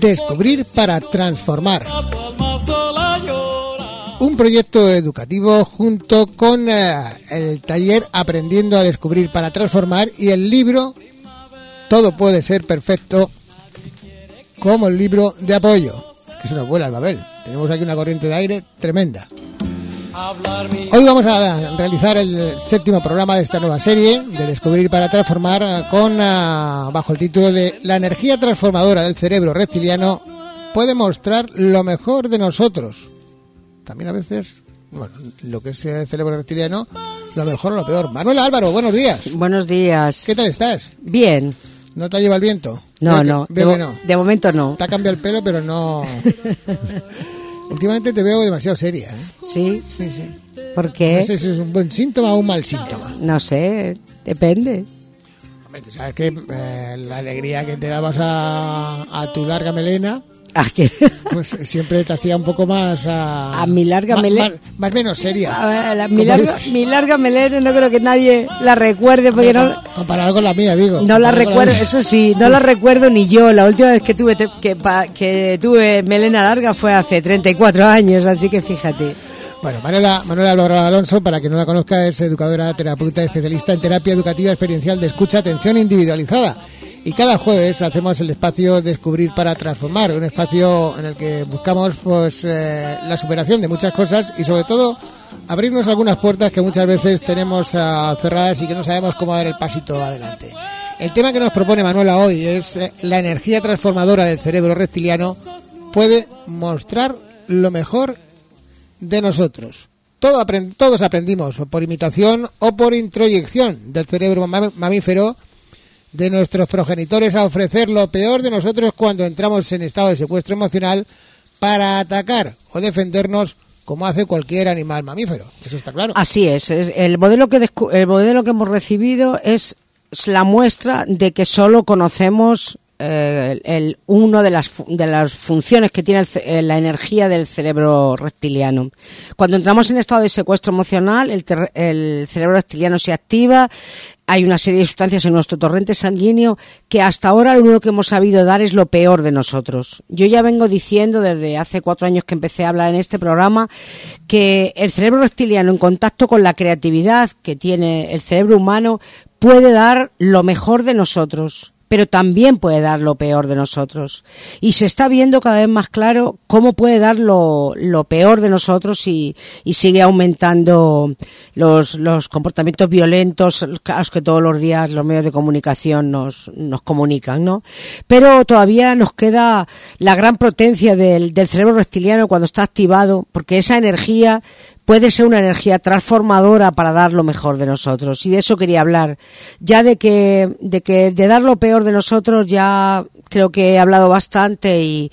Descubrir para transformar. Un proyecto educativo junto con eh, el taller Aprendiendo a Descubrir para Transformar y el libro Todo puede ser perfecto como el libro de apoyo, que se nos vuela el Babel. Tenemos aquí una corriente de aire tremenda. Hoy vamos a realizar el séptimo programa de esta nueva serie de Descubrir para Transformar con ah, bajo el título de La energía transformadora del cerebro reptiliano puede mostrar lo mejor de nosotros. También a veces, bueno, lo que es el cerebro reptiliano, lo mejor o lo peor. Manuela Álvaro, buenos días. Buenos días. ¿Qué tal estás? Bien. ¿No te lleva el viento? No, no, de, no. de momento no. Te ha cambiado el pelo, pero no... Últimamente te veo demasiado seria. ¿eh? ¿Sí? Sí, sí. ¿Por qué? No sé si es un buen síntoma o un mal síntoma. No sé, depende. Hombre, tú sabes que eh, la alegría que te dabas a, a tu larga melena ¿A qué? Pues siempre te hacía un poco más... A, a mi larga melena. Más, menos seria. A mi, larga, mi, larga, melena no creo que nadie la recuerde porque no... Comparado con la mía, digo. No la recuerdo, eso sí, no la recuerdo ni yo. La última vez que tuve, que, que tuve melena larga fue hace 34 años, así que fíjate. Bueno, Manuela, Manuela Alonso, para que no la conozca, es educadora, terapeuta, especialista en terapia educativa experiencial de escucha, atención individualizada y cada jueves hacemos el espacio Descubrir para Transformar, un espacio en el que buscamos pues eh, la superación de muchas cosas y sobre todo abrirnos algunas puertas que muchas veces tenemos uh, cerradas y que no sabemos cómo dar el pasito adelante. El tema que nos propone Manuela hoy es eh, la energía transformadora del cerebro reptiliano puede mostrar lo mejor de nosotros. Todo todos aprendimos por imitación o por introyección del cerebro mamífero de nuestros progenitores a ofrecer lo peor de nosotros cuando entramos en estado de secuestro emocional para atacar o defendernos como hace cualquier animal mamífero. Eso está claro. Así es. el modelo que el modelo que hemos recibido es la muestra de que solo conocemos eh, el, uno de las, de las funciones que tiene eh, la energía del cerebro reptiliano. Cuando entramos en estado de secuestro emocional, el, el cerebro reptiliano se activa, hay una serie de sustancias en nuestro torrente sanguíneo que hasta ahora lo único que hemos sabido dar es lo peor de nosotros. Yo ya vengo diciendo desde hace cuatro años que empecé a hablar en este programa que el cerebro reptiliano en contacto con la creatividad que tiene el cerebro humano puede dar lo mejor de nosotros pero también puede dar lo peor de nosotros. Y se está viendo cada vez más claro cómo puede dar lo, lo peor de nosotros y, y sigue aumentando los, los, comportamientos violentos a los que todos los días los medios de comunicación nos, nos comunican, ¿no? Pero todavía nos queda la gran potencia del, del cerebro reptiliano cuando está activado, porque esa energía puede ser una energía transformadora para dar lo mejor de nosotros. Y de eso quería hablar. Ya de que, de que, de dar lo peor de nosotros ya creo que he hablado bastante y,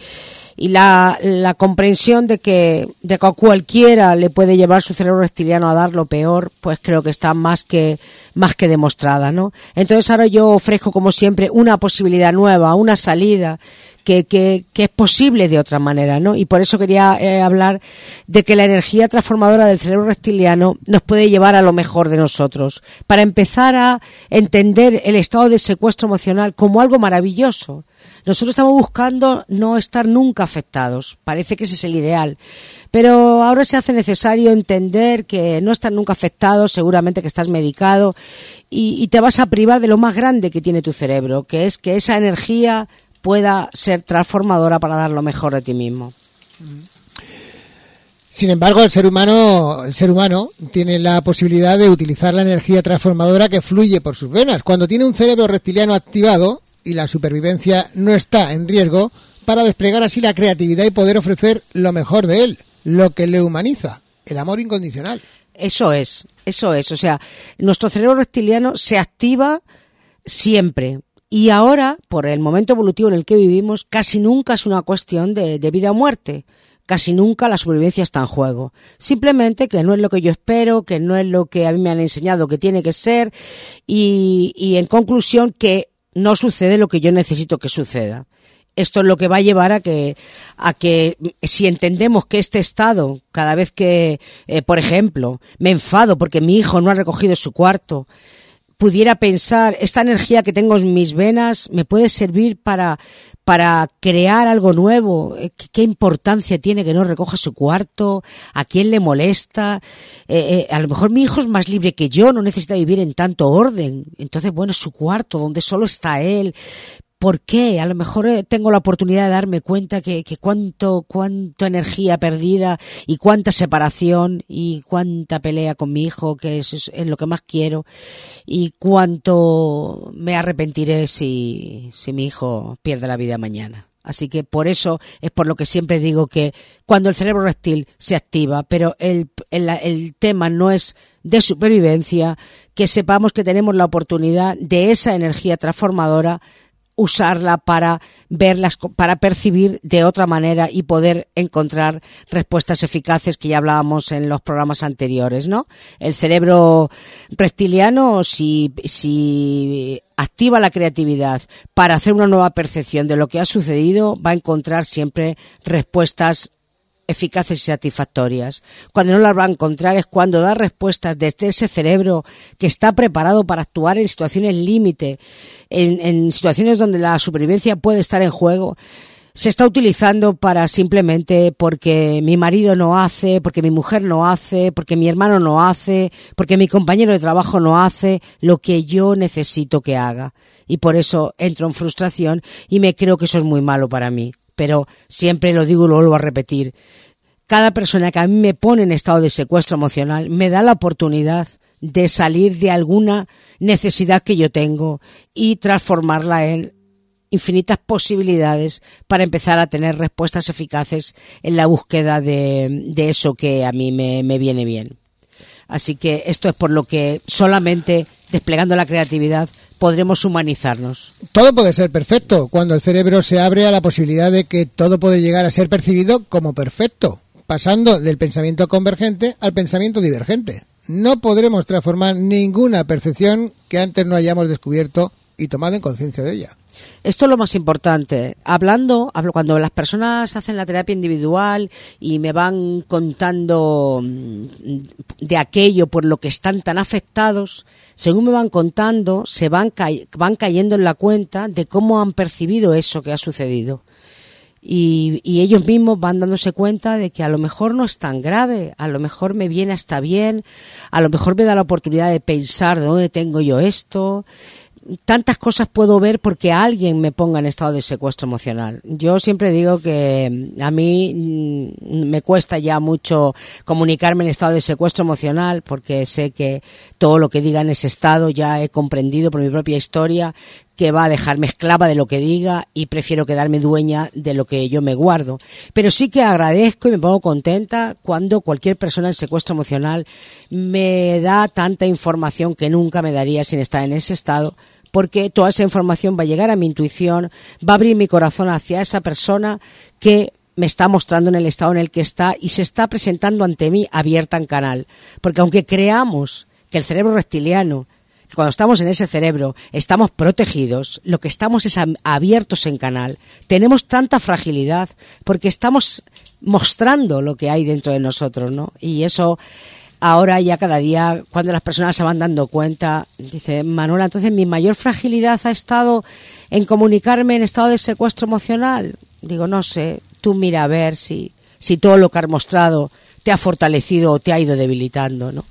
la, comprensión de que, de a cualquiera le puede llevar su cerebro reptiliano a dar lo peor, pues creo que está más que, más que demostrada, ¿no? Entonces ahora yo ofrezco como siempre una posibilidad nueva, una salida que, es posible de otra manera, ¿no? Y por eso quería eh, hablar de que la energía transformadora del cerebro reptiliano nos puede llevar a lo mejor de nosotros, para empezar a entender el estado de secuestro emocional como algo maravilloso. Nosotros estamos buscando no estar nunca afectados, parece que ese es el ideal, pero ahora se hace necesario entender que no estar nunca afectado, seguramente que estás medicado y te vas a privar de lo más grande que tiene tu cerebro, que es que esa energía pueda ser transformadora para dar lo mejor de ti mismo. Sin embargo, el ser humano, el ser humano tiene la posibilidad de utilizar la energía transformadora que fluye por sus venas. Cuando tiene un cerebro reptiliano activado y la supervivencia no está en riesgo, para desplegar así la creatividad y poder ofrecer lo mejor de él, lo que le humaniza, el amor incondicional. Eso es, eso es. O sea, nuestro cerebro reptiliano se activa siempre, y ahora, por el momento evolutivo en el que vivimos, casi nunca es una cuestión de, vida o muerte. Casi nunca la supervivencia está en juego. Simplemente que no es lo que yo espero, que no es lo que a mí me han enseñado que tiene que ser y, en conclusión que no sucede lo que yo necesito que suceda esto es lo que va a llevar a que a que si entendemos que este estado cada vez que eh, por ejemplo me enfado porque mi hijo no ha recogido su cuarto pudiera pensar, esta energía que tengo en mis venas me puede servir para, para crear algo nuevo. Eh, ¿Qué, importancia tiene que no recoja su cuarto? ¿A quién le molesta? Eh, eh, a lo mejor mi hijo es más libre que yo, no necesita vivir en tanto orden. Entonces, bueno, su cuarto, donde solo está él. ¿Por qué? A lo mejor eh, tengo la oportunidad de darme cuenta que, cuánto, cuánta energía perdida y cuánta separación y cuánta pelea con mi hijo, que es, es lo que más quiero, y cuánto me arrepentiré si, si mi hijo pierde la vida mañana. Así que por eso es por lo que siempre digo que cuando el cerebro reptil se activa, pero el, el, el, tema no es de supervivencia, que sepamos que tenemos la oportunidad de esa energía transformadora usarla para verlas, para percibir de otra manera y poder encontrar respuestas eficaces que ya hablábamos en los programas anteriores, ¿no? El cerebro reptiliano, si, si activa la creatividad para hacer una nueva percepción de lo que ha sucedido, va a encontrar siempre respuestas eficaces y satisfactorias. Cuando no las va a encontrar es cuando da respuestas desde ese cerebro que está preparado para actuar en situaciones límite, en, en situaciones donde la supervivencia puede estar en juego se está utilizando para simplemente porque mi marido no hace, porque mi mujer no hace, porque mi hermano no hace, porque mi compañero de trabajo no hace lo que yo necesito que haga. Y por eso entro en frustración y me creo que eso es muy malo para mí pero siempre lo digo y lo vuelvo a repetir. Cada persona que a mí me pone en estado de secuestro emocional me da la oportunidad de salir de alguna necesidad que yo tengo y transformarla en infinitas posibilidades para empezar a tener respuestas eficaces en la búsqueda de, eso que a mí me, me viene bien. Así que esto es por lo que solamente desplegando la creatividad podremos humanizarnos. Todo puede ser perfecto cuando el cerebro se abre a la posibilidad de que todo puede llegar a ser percibido como perfecto, pasando del pensamiento convergente al pensamiento divergente. No podremos transformar ninguna percepción que antes no hayamos descubierto y tomado en conciencia de ella. Esto es lo más importante. Hablando, hablo cuando las personas hacen la terapia individual y me van contando mm, de aquello por lo que están tan afectados, según me van contando, se van, van cayendo en la cuenta de cómo han percibido eso que ha sucedido. Y, y, ellos mismos van dándose cuenta de que a lo mejor no es tan grave, a lo mejor me viene hasta bien, a lo mejor me da la oportunidad de pensar de dónde tengo yo esto, tantas cosas puedo ver porque alguien me ponga en estado de secuestro emocional. Yo siempre digo que a mí mm, me cuesta ya mucho comunicarme en estado de secuestro emocional porque sé que todo lo que diga en ese estado ya he comprendido por mi propia historia que va a dejarme esclava de lo que diga y prefiero quedarme dueña de lo que yo me guardo. Pero sí que agradezco y me pongo contenta cuando cualquier persona en secuestro emocional me da tanta información que nunca me daría sin estar en ese estado porque toda esa información va a llegar a mi intuición, va a abrir mi corazón hacia esa persona que me está mostrando en el estado en el que está y se está presentando ante mí abierta en canal. Porque aunque creamos que el cerebro reptiliano, cuando estamos en ese cerebro, estamos protegidos, lo que estamos es abiertos en canal, tenemos tanta fragilidad porque estamos mostrando lo que hay dentro de nosotros, ¿no? Y eso ahora ya cada día, cuando las personas se van dando cuenta, dice Manuela, entonces mi mayor fragilidad ha estado en comunicarme en estado de secuestro emocional. Digo, no sé, tú mira a ver si, si todo lo que has mostrado te ha fortalecido o te ha ido debilitando, ¿no?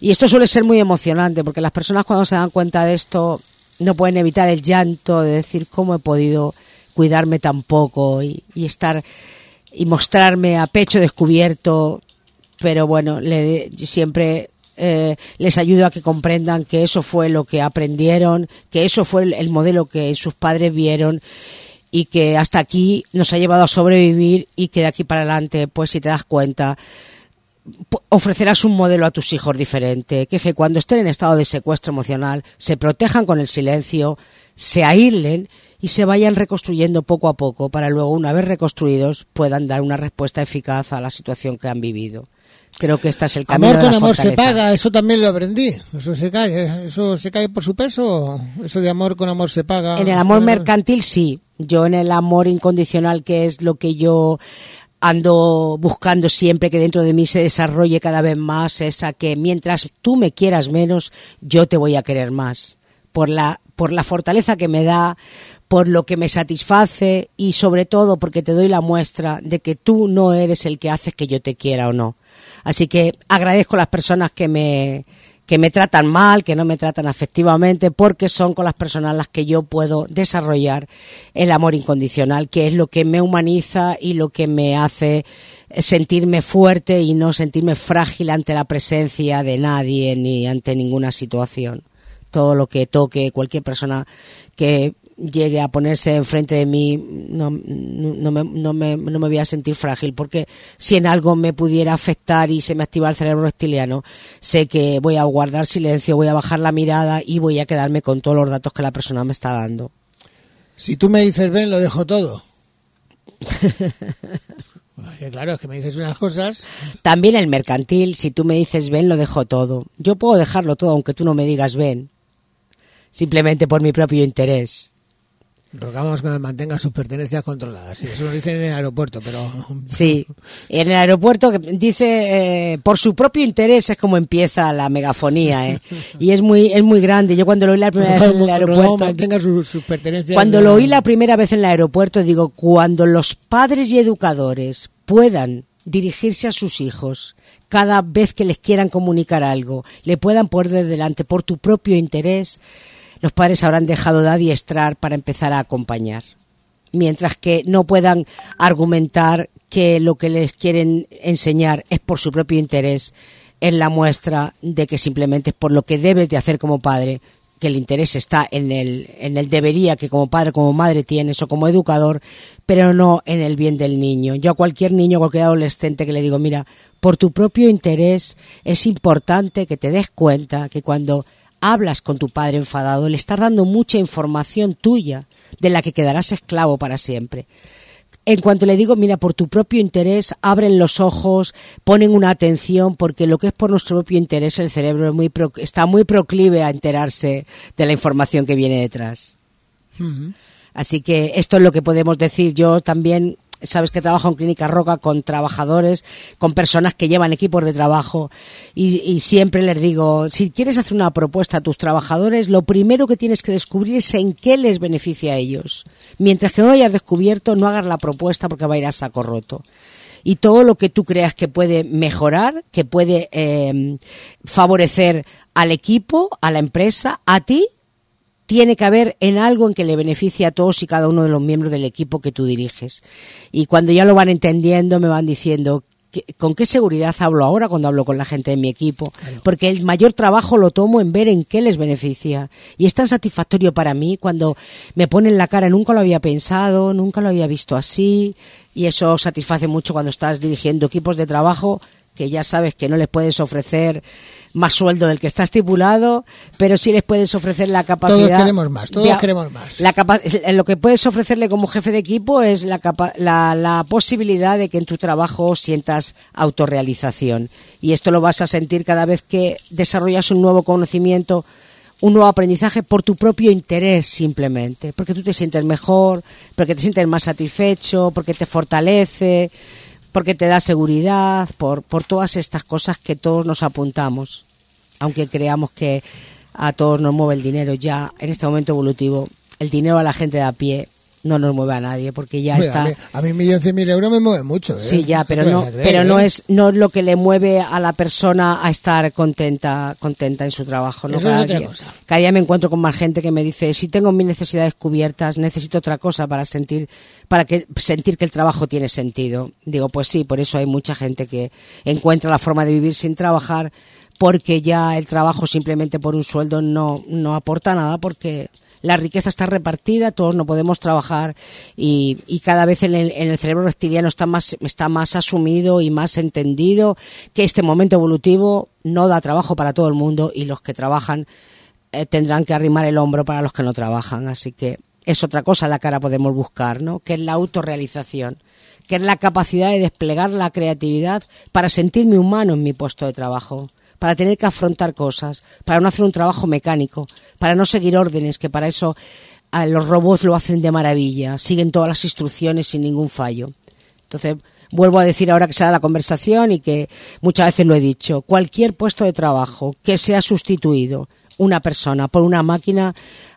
Y esto suele ser muy emocionante porque las personas cuando se dan cuenta de esto no pueden evitar el llanto de decir cómo he podido cuidarme tan poco y, y estar y mostrarme a pecho descubierto pero bueno, le, siempre eh, les ayudo a que comprendan que eso fue lo que aprendieron, que eso fue el, modelo que sus padres vieron y que hasta aquí nos ha llevado a sobrevivir y que de aquí para adelante, pues si te das cuenta, ofrecerás un modelo a tus hijos diferente, que, cuando estén en estado de secuestro emocional se protejan con el silencio, se aíslen y se vayan reconstruyendo poco a poco para luego, una vez reconstruidos, puedan dar una respuesta eficaz a la situación que han vivido. Creo que este es el camino Amor con amor se paga, eso también lo aprendí. Eso se cae, eso se cae por su peso. Eso de amor con amor se paga. En el amor mercantil sí. Yo en el amor incondicional, que es lo que yo ando buscando siempre que dentro de mí se desarrolle cada vez más esa que mientras tú me quieras menos, yo te voy a querer más. Por la, por la fortaleza que me da, por lo que me satisface y sobre todo porque te doy la muestra de que tú no eres el que haces que yo te quiera o no. Así que agradezco a las personas que me, que me tratan mal, que no me tratan afectivamente, porque son con las personas las que yo puedo desarrollar el amor incondicional, que es lo que me humaniza y lo que me hace sentirme fuerte y no sentirme frágil ante la presencia de nadie ni ante ninguna situación. Todo lo que toque cualquier persona que llegue a ponerse enfrente de mí, no, no, me, no, me, no me voy a sentir frágil, porque si en algo me pudiera afectar y se me activa el cerebro reptiliano, sé que voy a guardar silencio, voy a bajar la mirada y voy a quedarme con todos los datos que la persona me está dando. Si tú me dices ven, lo dejo todo. claro, es que me dices unas cosas. También el mercantil, si tú me dices ven, lo dejo todo. Yo puedo dejarlo todo aunque tú no me digas ven, simplemente por mi propio interés. Rogamos que mantenga sus pertenencias controladas. Sí, eso lo dicen en el aeropuerto, pero... Sí, en el aeropuerto dice, eh, por su propio interés es como empieza la megafonía, ¿eh? Y es muy, es muy grande. Yo cuando lo oí la primera vez en el aeropuerto... mantenga sus, pertenencias... Cuando lo oí la primera vez en el aeropuerto, digo, cuando los padres y educadores puedan dirigirse a sus hijos cada vez que les quieran comunicar algo, le puedan poner de delante por tu propio interés, los padres habrán dejado de adiestrar para empezar a acompañar. Mientras que no puedan argumentar que lo que les quieren enseñar es por su propio interés, es la muestra de que simplemente es por lo que debes de hacer como padre, que el interés está en el, en el debería que como padre, como madre tienes o como educador, pero no en el bien del niño. Yo a cualquier niño, a cualquier adolescente que le digo, mira, por tu propio interés es importante que te des cuenta que cuando hablas con tu padre enfadado, le estás dando mucha información tuya de la que quedarás esclavo para siempre. En cuanto le digo, mira, por tu propio interés, abren los ojos, ponen una atención, porque lo que es por nuestro propio interés, el cerebro está muy proclive a enterarse de la información que viene detrás. Así que esto es lo que podemos decir. Yo también sabes que trabajo en Clínica Roca con trabajadores, con personas que llevan equipos de trabajo y, siempre les digo, si quieres hacer una propuesta a tus trabajadores, lo primero que tienes que descubrir es en qué les beneficia a ellos. Mientras que no lo hayas descubierto, no hagas la propuesta porque va a ir a saco roto y todo lo que tú creas que puede mejorar, que puede eh, favorecer al equipo, a la empresa, a ti, tiene que haber en algo en que le beneficie a todos y cada uno de los miembros del equipo que tú diriges. Y cuando ya lo van entendiendo, me van diciendo, ¿con qué seguridad hablo ahora cuando hablo con la gente de mi equipo? Porque el mayor trabajo lo tomo en ver en qué les beneficia. Y es tan satisfactorio para mí cuando me ponen la cara, nunca lo había pensado, nunca lo había visto así. Y eso satisface mucho cuando estás dirigiendo equipos de trabajo que ya sabes que no les puedes ofrecer más sueldo del que está estipulado, pero sí les puedes ofrecer la capacidad. Todos queremos más, todos queremos más. La lo que puedes ofrecerle como jefe de equipo es la, la, la posibilidad de que en tu trabajo sientas autorrealización. Y esto lo vas a sentir cada vez que desarrollas un nuevo conocimiento un nuevo aprendizaje por tu propio interés simplemente, porque tú te sientes mejor, porque te sientes más satisfecho, porque te fortalece, porque te da seguridad, por, por todas estas cosas que todos nos apuntamos, aunque creamos que a todos nos mueve el dinero ya en este momento evolutivo, el dinero a la gente de a pie no nos mueve a nadie porque ya está. a mí, un millón cien mil euros me mueve mucho ¿eh? sí ya pero no pero no ¿eh? es no es lo que le mueve a la persona a estar contenta contenta en su trabajo no cada, día, cada día me encuentro con más gente que me dice si tengo mis necesidades cubiertas necesito otra cosa para sentir para que sentir que el trabajo tiene sentido digo pues sí por eso hay mucha gente que encuentra la forma de vivir sin trabajar porque ya el trabajo simplemente por un sueldo no no aporta nada porque la riqueza está repartida, todos no podemos trabajar y, cada vez en el, cerebro reptiliano está más, está más asumido y más entendido que este momento evolutivo no da trabajo para todo el mundo y los que trabajan eh, tendrán que arrimar el hombro para los que no trabajan. Así que es otra cosa la cara podemos buscar, ¿no? Que es la autorrealización, que es la capacidad de desplegar la creatividad para sentirme humano en mi puesto de trabajo para tener que afrontar cosas, para no hacer un trabajo mecánico, para no seguir órdenes, que para eso los robots lo hacen de maravilla, siguen todas las instrucciones sin ningún fallo. Entonces, vuelvo a decir ahora que será la conversación y que muchas veces lo he dicho, cualquier puesto de trabajo que sea sustituido una persona por una máquina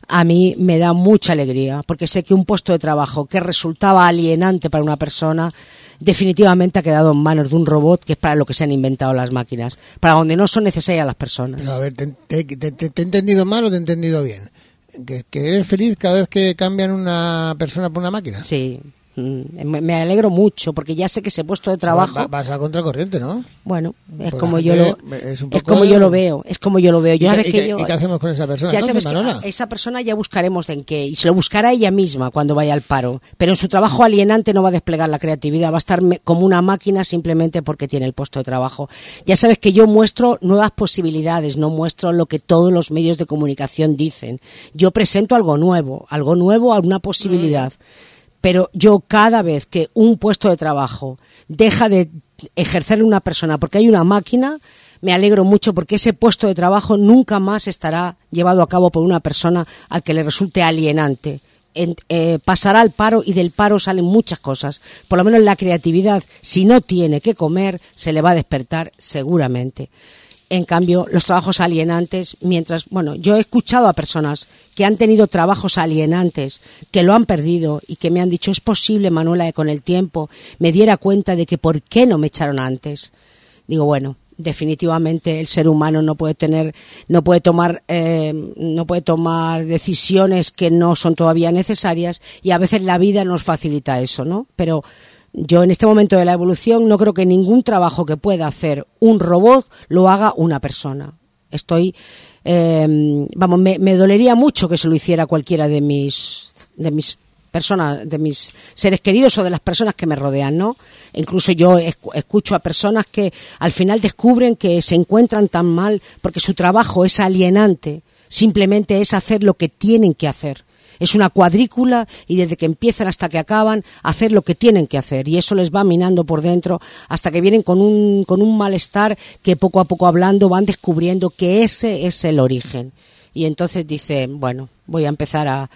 a mí me da mucha alegría, porque sé que un puesto de trabajo que resultaba alienante para una persona definitivamente ha quedado en manos de un robot, que es para lo que se han inventado las máquinas, para donde no son necesarias las personas. a ver, ¿te, he entendido mal o te he entendido bien? ¿Que, ¿Que eres feliz cada vez que cambian una persona por una máquina? Sí, me alegro mucho porque ya sé que ese puesto de trabajo vas a contracorriente no bueno es como yo lo es, como yo lo veo es como yo lo veo. ¿Y, qué, hacemos con esa persona esa persona ya buscaremos en qué y se lo buscará ella misma cuando vaya al paro. Pero en su trabajo alienante no va a desplegar la creatividad va a estar como una máquina simplemente porque tiene el puesto de trabajo. Ya sabes que yo muestro nuevas posibilidades no muestro lo que todos los medios de comunicación dicen. Yo presento algo nuevo algo nuevo a una posibilidad pero yo cada vez que un puesto de trabajo deja de ejercer una persona porque hay una máquina, me alegro mucho porque ese puesto de trabajo nunca más estará llevado a cabo por una persona al que le resulte alienante. Eh, pasará al paro y del paro salen muchas cosas. Por lo menos la creatividad, si no tiene que comer, se le va a despertar seguramente. En cambio, los trabajos alienantes, mientras, bueno, yo he escuchado a personas que han tenido trabajos alienantes, que lo han perdido y que me han dicho, es posible, Manuela, que con el tiempo me diera cuenta de que por qué no me echaron antes. Digo, bueno, definitivamente el ser humano no puede tener, no puede tomar, eh, no puede tomar decisiones que no son todavía necesarias y a veces la vida nos facilita eso, ¿no? Pero yo en este momento de la evolución no creo que ningún trabajo que pueda hacer un robot lo haga una persona. Estoy, eh, vamos, me, dolería mucho que se lo hiciera cualquiera de mis, de mis personas, de mis seres queridos o de las personas que me rodean, ¿no? Incluso yo escucho a personas que al final descubren que se encuentran tan mal porque su trabajo es alienante, simplemente es hacer lo que tienen que hacer es una cuadrícula y desde que empiezan hasta que acaban, hacer lo que tienen que hacer. Y eso les va minando por dentro hasta que vienen con un, con un malestar que poco a poco hablando van descubriendo que ese es el origen. Y entonces dice, bueno, voy a empezar a,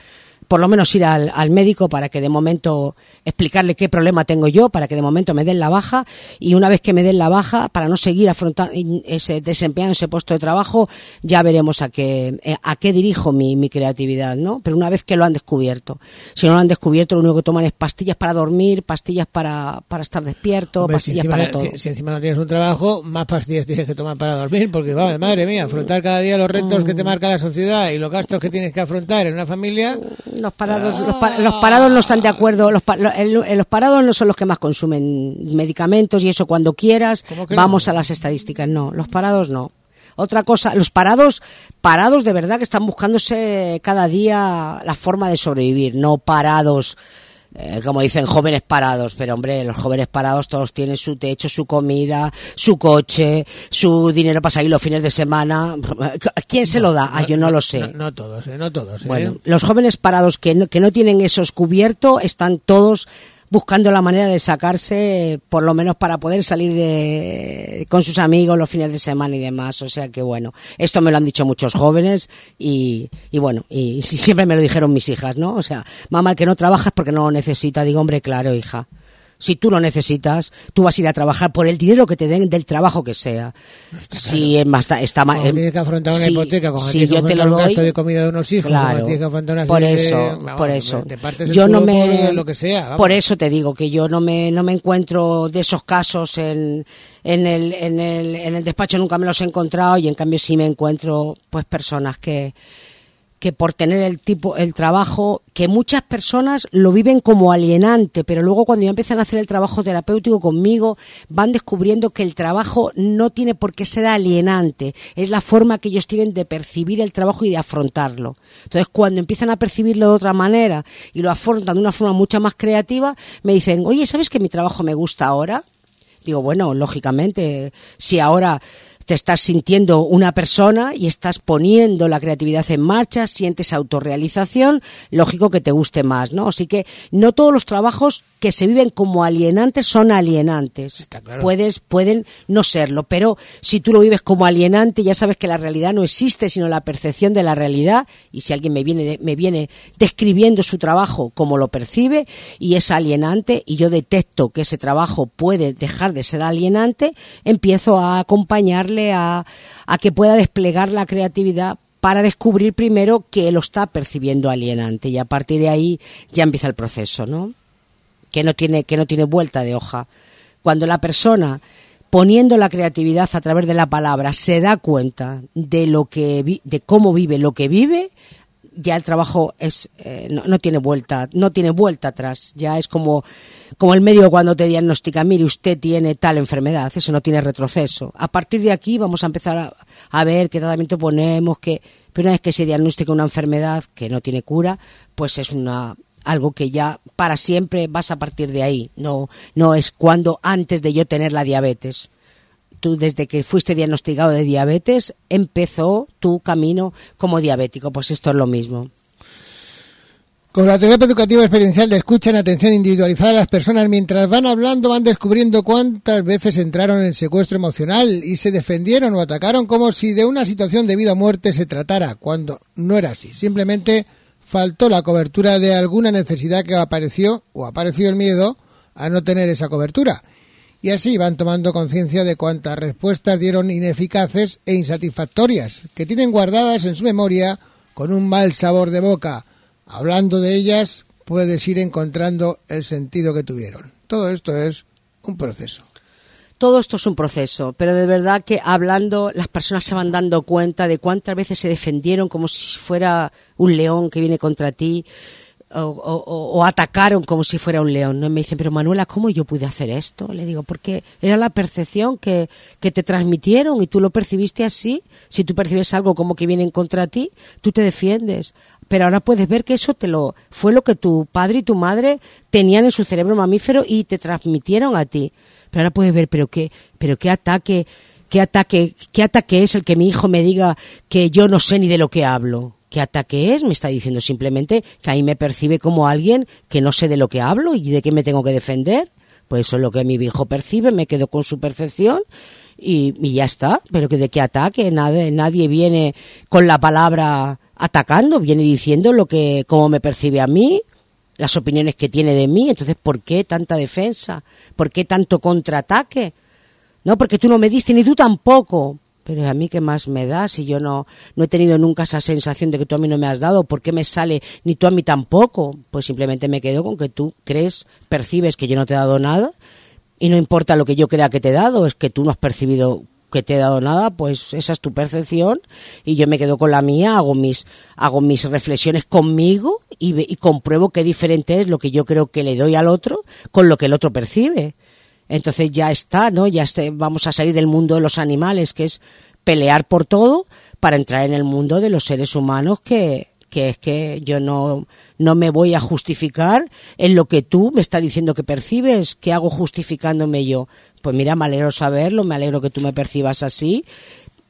por lo menos ir al, al, médico para que de momento explicarle qué problema tengo yo, para que de momento me den la baja y una vez que me den la baja, para no seguir afrontando ese, desempeñando ese puesto de trabajo, ya veremos a qué, eh, a qué dirijo mi, mi creatividad, ¿no? Pero una vez que lo han descubierto. Si no lo han descubierto, lo único que toman es pastillas para dormir, pastillas para, para estar despierto, pastillas para todo. Si, encima no tienes un trabajo, más pastillas tienes que tomar para dormir, porque, va, madre mía, afrontar cada día los retos que te mm. marca la sociedad y los gastos que tienes que afrontar en una familia los parados, los, parados no están de acuerdo. Los, los, parados no son los que más consumen medicamentos y eso cuando quieras. Vamos a las estadísticas. No, los parados no. Otra cosa, los parados, parados de verdad que están buscándose cada día la forma de sobrevivir, no parados eh, como dicen, jóvenes parados, pero hombre, los jóvenes parados todos tienen su techo, su comida, su coche, su dinero para salir los fines de semana. ¿Quién se lo da? Ah, yo no, lo sé. No, todos, eh, no todos. Eh. Bueno, los jóvenes parados que no, que no tienen esos cubiertos están todos buscando la manera de sacarse, por lo menos para poder salir de, con sus amigos los fines de semana y demás. O sea que bueno, esto me lo han dicho muchos jóvenes y, y bueno, y, siempre me lo dijeron mis hijas, ¿no? O sea, mamá, el que no trabajas porque no lo necesita. Digo, hombre, claro, hija si tú lo necesitas, tú vas a ir a trabajar por el dinero que te den del trabajo que sea. si es más, está mal. tienes que afrontar una hipoteca, como si yo te lo doy, un gasto de comida de unos hijos, claro, tienes que afrontar una por eso, por eso. yo no me, por lo que sea. Por eso te digo que yo no me, no me encuentro de esos casos en, en el, en el, en el despacho nunca me los he encontrado y en cambio sí me encuentro, pues, personas que, que por tener el tipo, el trabajo, que muchas personas lo viven como alienante, pero luego cuando ya empiezan a hacer el trabajo terapéutico conmigo, van descubriendo que el trabajo no tiene por qué ser alienante, es la forma que ellos tienen de percibir el trabajo y de afrontarlo. Entonces, cuando empiezan a percibirlo de otra manera y lo afrontan de una forma mucho más creativa, me dicen, oye, ¿sabes que mi trabajo me gusta ahora? Digo, bueno, lógicamente, si ahora te estás sintiendo una persona y estás poniendo la creatividad en marcha, sientes autorrealización, lógico que te guste más, ¿no? Así que no todos los trabajos que se viven como alienantes son alienantes. Puedes, pueden no serlo, pero si tú lo vives como alienante, ya sabes que la realidad no existe, sino la percepción de la realidad. Y si alguien me viene, me viene describiendo su trabajo como lo percibe y es alienante, y yo detecto que ese trabajo puede dejar de ser alienante, empiezo a acompañarle a, que pueda desplegar la creatividad para descubrir primero que lo está percibiendo alienante y a partir de ahí ya empieza el proceso, ¿no? que no tiene, que no tiene vuelta de hoja. Cuando la persona poniendo la creatividad a través de la palabra se da cuenta de lo que de cómo vive lo que vive ya el trabajo es eh, no, tiene vuelta no tiene vuelta atrás ya es como como el médico cuando te diagnostica mire usted tiene tal enfermedad eso no tiene retroceso a partir de aquí vamos a empezar a, a ver qué tratamiento ponemos que pero una vez que se diagnostica una enfermedad que no tiene cura pues es una algo que ya para siempre vas a partir de ahí. No, no es cuando antes de yo tener la diabetes. Tú desde que fuiste diagnosticado de diabetes empezó tu camino como diabético. Pues esto es lo mismo. Con la terapia educativa experiencial de escucha en atención individualizada, las personas mientras van hablando van descubriendo cuántas veces entraron en secuestro emocional y se defendieron o atacaron como si de una situación de vida o muerte se tratara, cuando no era así. Simplemente faltó la cobertura de alguna necesidad que apareció o apareció el miedo a no tener esa cobertura. Y así van tomando conciencia de cuántas respuestas dieron ineficaces e insatisfactorias, que tienen guardadas en su memoria con un mal sabor de boca. Hablando de ellas, puedes ir encontrando el sentido que tuvieron. Todo esto es un proceso todo esto es un proceso, pero de verdad que hablando las personas se van dando cuenta de cuántas veces se defendieron como si fuera un león que viene contra ti o, atacaron como si fuera un león. ¿no? me dicen, pero Manuela, ¿cómo yo pude hacer esto? Le digo, porque era la percepción que, que te transmitieron y tú lo percibiste así. Si tú percibes algo como que vienen contra ti, tú te defiendes. Pero ahora puedes ver que eso te lo fue lo que tu padre y tu madre tenían en su cerebro mamífero y te transmitieron a ti. Pero ahora puedes ver, pero qué, pero qué ataque, qué ataque, qué ataque es el que mi hijo me diga que yo no sé ni de lo que hablo. ¿Qué ataque es? Me está diciendo simplemente que ahí me percibe como alguien que no sé de lo que hablo y de qué me tengo que defender. Pues eso es lo que mi hijo percibe, me quedo con su percepción y, y ya está. Pero que de qué ataque, nadie, nadie viene con la palabra atacando, viene diciendo lo que, cómo me percibe a mí, las opiniones que tiene de mí. Entonces, ¿por qué tanta defensa? ¿Por qué tanto contraataque? No, porque tú no me diste ni tú tampoco. Pero a mí qué más me da si yo no, no he tenido nunca esa sensación de que tú a mí no me has dado, ¿por qué me sale ni tú a mí tampoco? Pues simplemente me quedo con que tú crees, percibes que yo no te he dado nada y no importa lo que yo crea que te he dado, es que tú no has percibido que te he dado nada, pues esa es tu percepción y yo me quedo con la mía, hago mis, hago mis reflexiones conmigo y, y compruebo qué diferente es lo que yo creo que le doy al otro con lo que el otro percibe. Entonces ya está, ¿no? Ya vamos a salir del mundo de los animales, que es pelear por todo, para entrar en el mundo de los seres humanos que, que es que yo no, no me voy a justificar en lo que tú me estás diciendo que percibes, ¿qué hago justificándome yo? Pues mira, me alegro saberlo, me alegro que tú me percibas así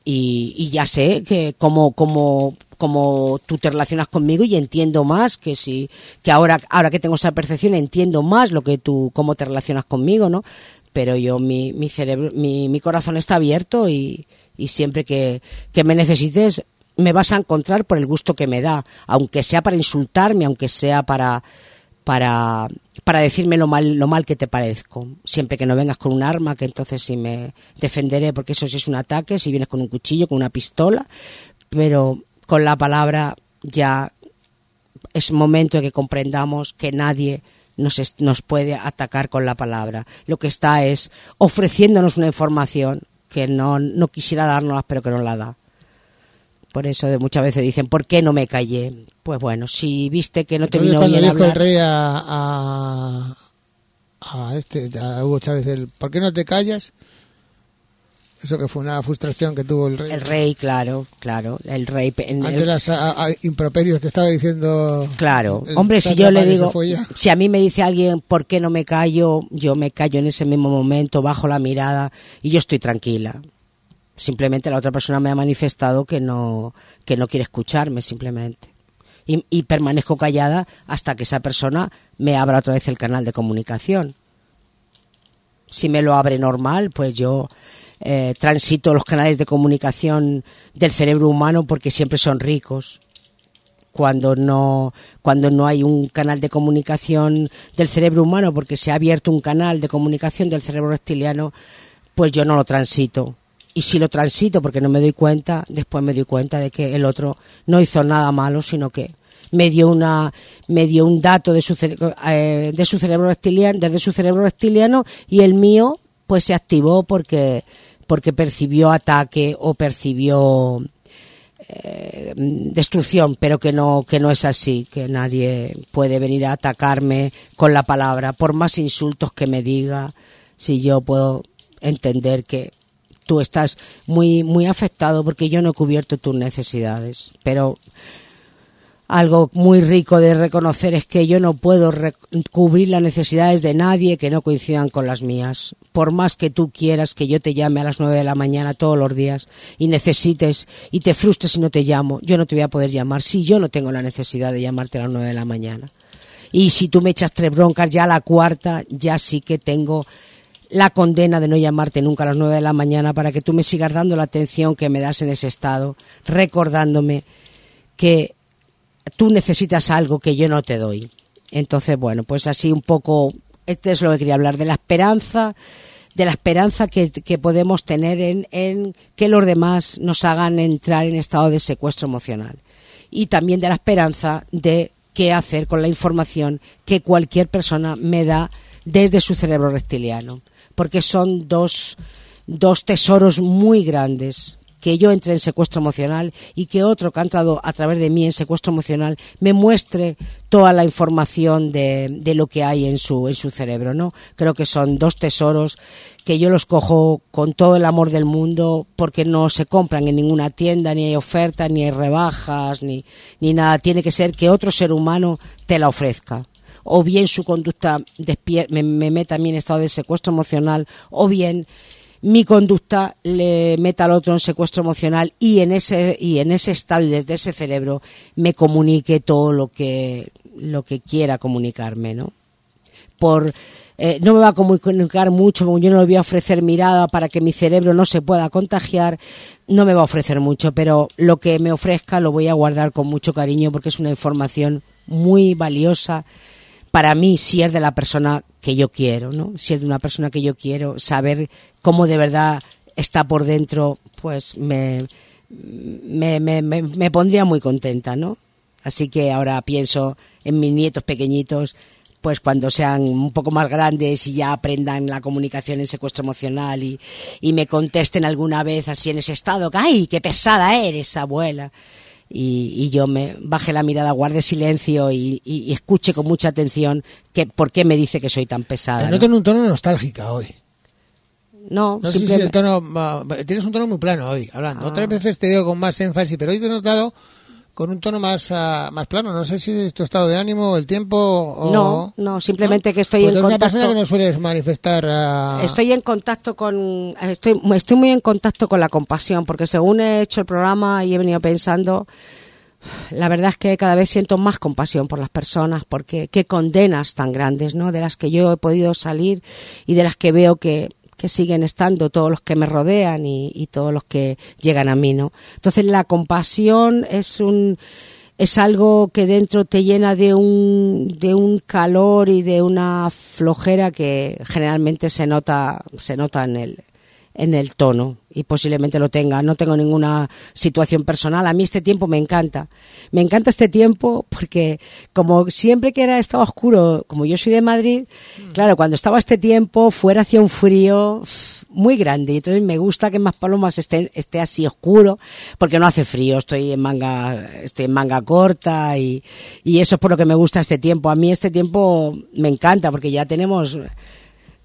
y, y ya sé que como, como, como tú te relacionas conmigo y entiendo más que si, que ahora, ahora que tengo esa percepción entiendo más lo que tú, cómo te relacionas conmigo, ¿no? Pero yo, mi, mi cerebro, mi, mi corazón está abierto y, y siempre que, que me necesites, me vas a encontrar por el gusto que me da, aunque sea para insultarme, aunque sea para para para decirme lo mal lo mal que te parezco. Siempre que no vengas con un arma, que entonces sí me defenderé, porque eso sí es un ataque, si vienes con un cuchillo, con una pistola, pero con la palabra ya es momento de que comprendamos que nadie nos, nos puede atacar con la palabra. Lo que está es ofreciéndonos una información que no, no quisiera darnos, pero que nos la da. Por eso de muchas veces dicen, ¿por qué no me callé? Pues bueno, si viste que no te vino bien dijo hablar... el rey a, a, a este, a Hugo Chávez, el, ¿por qué no te callas? Eso que fue una frustración que tuvo el rey. El rey, claro, claro, el rey... En Ante el- las a- a- improperios que estaba diciendo. Claro, el hombre, si yo le digo, si a mí me dice alguien, ¿por qué no me callo? Yo me callo en ese mismo momento, bajo la mirada y yo estoy tranquila. Simplemente la otra persona me ha manifestado que no, que no quiere escucharme, simplemente. Y, y permanezco callada hasta que esa persona me abra otra vez el canal de comunicación. Si me lo abre normal, pues yo eh, transito los canales de comunicación del cerebro humano porque siempre son ricos. Cuando no, cuando no hay un canal de comunicación del cerebro humano porque se ha abierto un canal de comunicación del cerebro reptiliano, pues yo no lo transito. Y si lo transito porque no me doy cuenta, después me doy cuenta de que el otro no hizo nada malo, sino que me dio una me dio un dato de su eh, de su cerebro reptiliano desde su cerebro reptiliano y el mío pues se activó porque porque percibió ataque o percibió eh, destrucción, pero que no, que no es así, que nadie puede venir a atacarme con la palabra, por más insultos que me diga, si yo puedo entender que tú estás muy, muy afectado porque yo no he cubierto tus necesidades, pero algo muy rico de reconocer es que yo no puedo cubrir las necesidades de nadie que no coincidan con las mías. Por más que tú quieras que yo te llame a las nueve de la mañana todos los días y necesites y te frustres si no te llamo, yo no te voy a poder llamar si yo no tengo la necesidad de llamarte a las nueve de la mañana. Y si tú me echas tres broncas, ya a la cuarta, ya sí que tengo la condena de no llamarte nunca a las nueve de la mañana para que tú me sigas dando la atención que me das en ese estado, recordándome que tú necesitas algo que yo no te doy. Entonces, bueno, pues así un poco, este es lo que quería hablar, de la esperanza, de la esperanza que, podemos tener en, en, que los demás nos hagan entrar en estado de secuestro emocional. Y también de la esperanza de qué hacer con la información que cualquier persona me da desde su cerebro reptiliano. Porque son dos, dos tesoros muy grandes que yo entre en secuestro emocional y que otro que ha entrado a través de mí en secuestro emocional me muestre toda la información de, de lo que hay en su, en su cerebro, ¿no? Creo que son dos tesoros que yo los cojo con todo el amor del mundo porque no se compran en ninguna tienda, ni hay ofertas, ni hay rebajas, ni, ni nada. Tiene que ser que otro ser humano te la ofrezca o bien su conducta me, me meta a mí en estado de secuestro emocional, o bien mi conducta le meta al otro en secuestro emocional y en ese y en ese estado desde ese cerebro me comunique todo lo que lo que quiera comunicarme, ¿no? Por eh, no me va a comunicar mucho, yo no le voy a ofrecer mirada para que mi cerebro no se pueda contagiar, no me va a ofrecer mucho, pero lo que me ofrezca lo voy a guardar con mucho cariño porque es una información muy valiosa para mí si es de la persona que yo quiero, ¿no? Si es de una persona que yo quiero, saber cómo de verdad está por dentro, pues me, me, me, me pondría muy contenta, ¿no? Así que ahora pienso en mis nietos pequeñitos, pues cuando sean un poco más grandes y ya aprendan la comunicación en secuestro emocional y, y me contesten alguna vez así en ese estado, ¡ay, qué pesada eres, abuela! Y, yo me baje la mirada, guarde silencio y, escuche con mucha atención que, por qué me dice que soy tan pesada. Te noto en un tono nostálgica hoy. No, no sé si el tono, tienes un tono muy plano hoy, hablando. Otras ah. veces te digo con más énfasis, pero hoy te he notado con un tono más, ah, más plano. No sé si es tu estado de ánimo, el tiempo o... No, no, simplemente que estoy en contacto... una persona que no sueles manifestar... Ah, estoy en contacto con... Estoy, estoy muy en contacto con la compasión, porque según he hecho el programa y he venido pensando... La verdad es que cada vez siento más compasión por las personas, porque qué condenas tan grandes, ¿no? De las que yo he podido salir y de las que veo que que siguen estando todos los que me rodean y, todos los que llegan a mí, ¿no? Entonces la compasión es un es algo que dentro te llena de un de un calor y de una flojera que generalmente se nota se nota en el en el tono y posiblemente lo tenga. No tengo ninguna situación personal. A mí este tiempo me encanta. Me encanta este tiempo porque como siempre que era estaba oscuro, como yo soy de Madrid, mm. claro, cuando estaba este tiempo fuera hacía un frío muy grande. Entonces me gusta que más palomas esté, esté así oscuro porque no hace frío. Estoy en manga, estoy en manga corta y, y eso es por lo que me gusta este tiempo. A mí este tiempo me encanta porque ya tenemos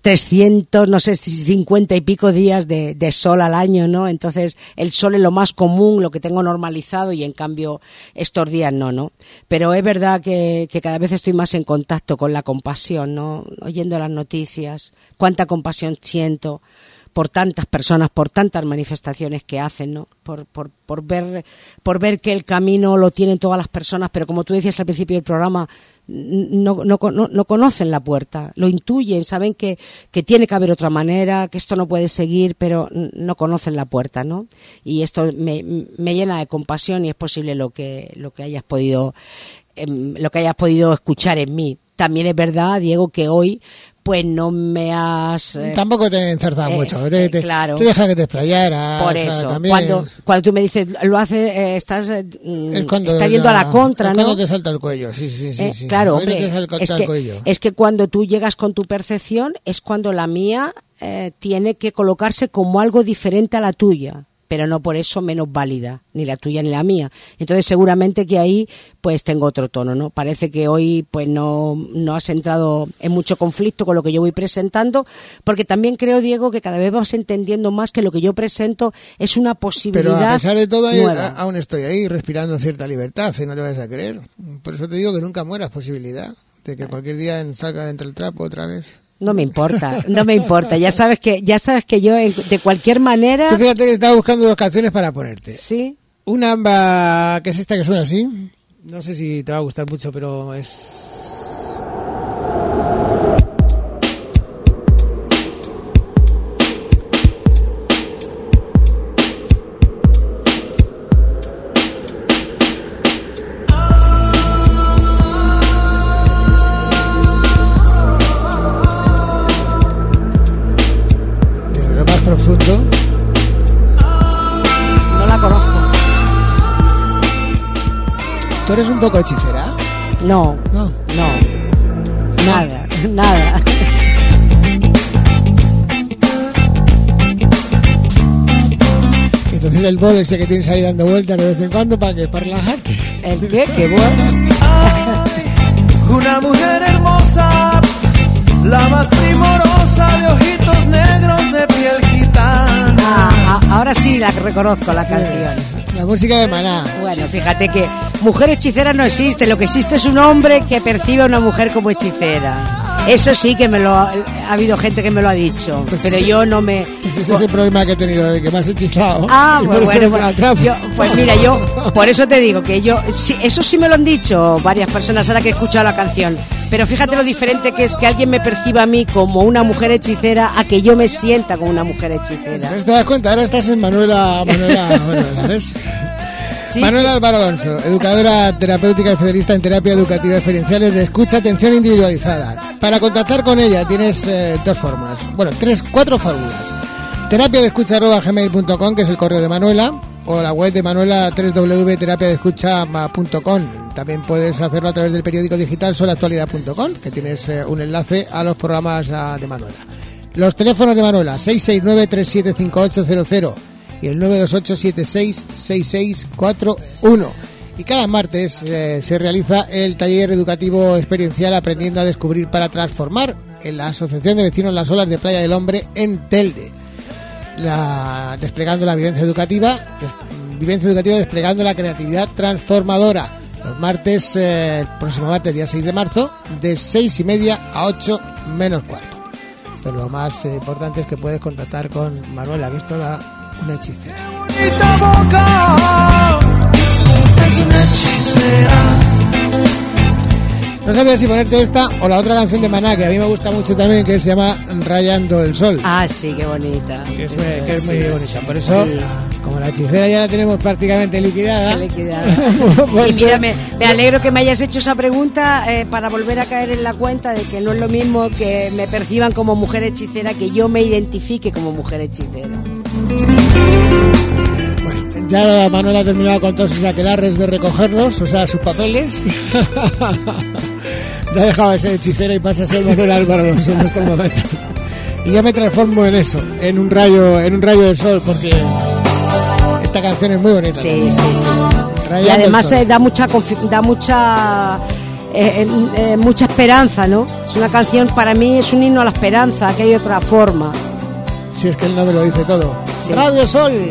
300, no sé, 50 y pico días de, sol al año, ¿no? Entonces, el sol es lo más común, lo que tengo normalizado y en cambio estos días no, ¿no? Pero es verdad que, que cada vez estoy más en contacto con la compasión, ¿no? Oyendo las noticias, cuánta compasión siento por tantas personas, por tantas manifestaciones que hacen, ¿no? Por, por, por, ver, por ver que el camino lo tienen todas las personas, pero como tú decías al principio del programa, no, no, no, conocen la puerta, lo intuyen, saben que, que, tiene que haber otra manera, que esto no puede seguir, pero no conocen la puerta, ¿no? Y esto me, me llena de compasión y es posible lo que, lo que hayas podido, em, lo que hayas podido escuchar en mí también es verdad, Diego, que hoy pues no me has... Eh, Tampoco te enzarzas eh, mucho. Te, claro. Te dejas que te explayaras. Por eso. cuando, cuando tú me dices, lo haces, eh, estás, mm, estás yendo a la contra, es ¿no? cuando te salta el cuello, sí, sí, sí. sí. Claro, hombre, es, que, es que cuando tú llegas con tu percepción es cuando la mía tiene que colocarse como algo diferente a la tuya pero no por eso menos válida, ni la tuya ni la mía. Entonces seguramente que ahí pues tengo otro tono, ¿no? Parece que hoy pues no, no has entrado en mucho conflicto con lo que yo voy presentando, porque también creo, Diego, que cada vez vas entendiendo más que lo que yo presento es una posibilidad Pero a pesar de todo, aún estoy ahí respirando cierta libertad, y no te vas a creer. Por eso te digo que nunca mueras posibilidad de que cualquier día salga entre el trapo otra vez. No me importa, no me importa. Ya sabes que, ya sabes que yo de cualquier manera. Tú fíjate que estaba buscando dos canciones para ponerte. Sí. Una que es esta que suena así. No sé si te va a gustar mucho, pero es ¿Tú eres un poco hechicera? No, no, no, nada, nada. Entonces el bol ese que tienes ahí dando vueltas de vez en cuando para que para relajarte. ¿El qué? ¿Qué bueno? una mujer hermosa, la más primorosa de ojitos negros de piel gitana. Ah, ah ahora sí la reconozco la canción. La música de Maná. Bueno, fíjate que mujer hechicera no existe, lo que existe es un hombre que percibe a una mujer como hechicera. Eso sí que me lo ha, habido gente que me lo ha dicho, pues pero yo no me ese es el problema que he tenido de que me has hechizado. Ah, pues bueno, pues mira, yo por eso te digo que yo eso sí me lo han dicho varias personas ahora que he escuchado la canción, pero fíjate lo diferente que es que alguien me perciba a mí como una mujer hechicera a que yo me sienta como una mujer hechicera. ¿Te das cuenta? Ahora estás en Manuela, Manuela, ¿ves? Manuela Álvaro Alonso, educadora terapéutica especialista en terapia educativa experienciales de escucha, atención individualizada. Para contactar con ella tienes eh, dos fórmulas, bueno, tres, cuatro fórmulas. Terapia de escucha gmail.com, que es el correo de Manuela, o la web de Manuela www.terapiadescucha.com. También puedes hacerlo a través del periódico digital solactualidad.com, que tienes eh, un enlace a los programas ah, de Manuela. Los teléfonos de Manuela, 669 375800 y el 928-766641. Y cada martes eh, se realiza el taller educativo experiencial Aprendiendo a Descubrir para Transformar en la Asociación de Vecinos Las Olas de Playa del Hombre en Telde. La, desplegando la vivencia educativa, vivencia educativa desplegando la creatividad transformadora. Los martes, eh, el próximo martes, día 6 de marzo, de 6 y media a 8 menos cuarto. Pero lo más importante es que puedes contactar con Manuela, que es toda una hechicera. No sabía si ponerte esta o la otra canción de Maná, que a mí me gusta mucho también, que se llama Rayando el Sol. Ah, sí, qué bonita. Que es, muy bonita. Por eso, como la hechicera ya la tenemos prácticamente liquidada. liquidada. pues me, alegro que me hayas hecho esa pregunta eh, para volver a caer en la cuenta de que no es lo mismo que me perciban como mujer hechicera que yo me identifique como mujer hechicera. Bueno, ya Manuel ha terminado con todos sus aquelarres de recogerlos, o sea, sus papeles. ya ha dejado de ser hechicero y pasa a ser Manuel Álvaro en estos momentos. Y yo me transformo en eso, en un rayo, en un rayo del sol, porque esta canción es muy bonita. Sí, sí, sí. y además eh, da mucha da mucha eh, eh, mucha esperanza, ¿no? Es una canción para mí es un himno a la esperanza, que hay otra forma. Si es que el nombre lo dice todo. Radio Sol.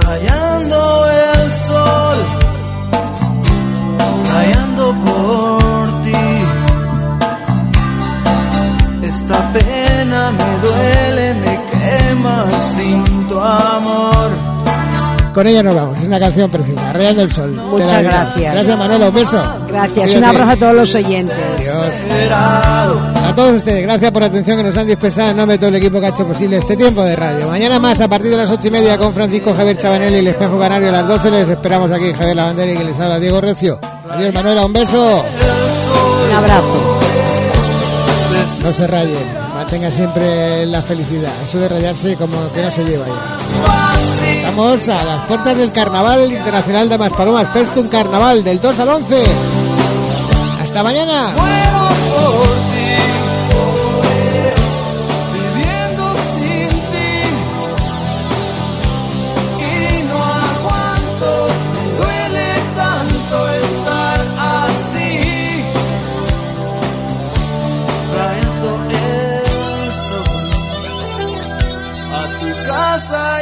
Rayando el sol, rayando por ti. Esta pena me duele, me quema sin tu amor con ella nos vamos. Es una canción preciosa, Rayando el Sol. Muchas gracias. Gracias, Manuela. Un beso. Gracias. Cuídate. Un abrazo a todos los oyentes. Adiós. A todos ustedes, gracias por la atención que nos han dispensado en nombre de todo el equipo que ha hecho posible este tiempo de radio. Mañana más a partir de las ocho y media con Francisco Javier Chabanelli y el Espejo Canario a las 12. Les esperamos aquí Javier Lavandera y que les habla Diego Recio. Adiós, Manuela. Un beso. Un abrazo. No se rayen. Mantenga siempre la felicidad. Eso de rayarse como que no se lleva ya. Estamos a las puertas del Carnaval Internacional de Maspalomas Festum Carnaval del 2 al 11. Hasta mañana. casa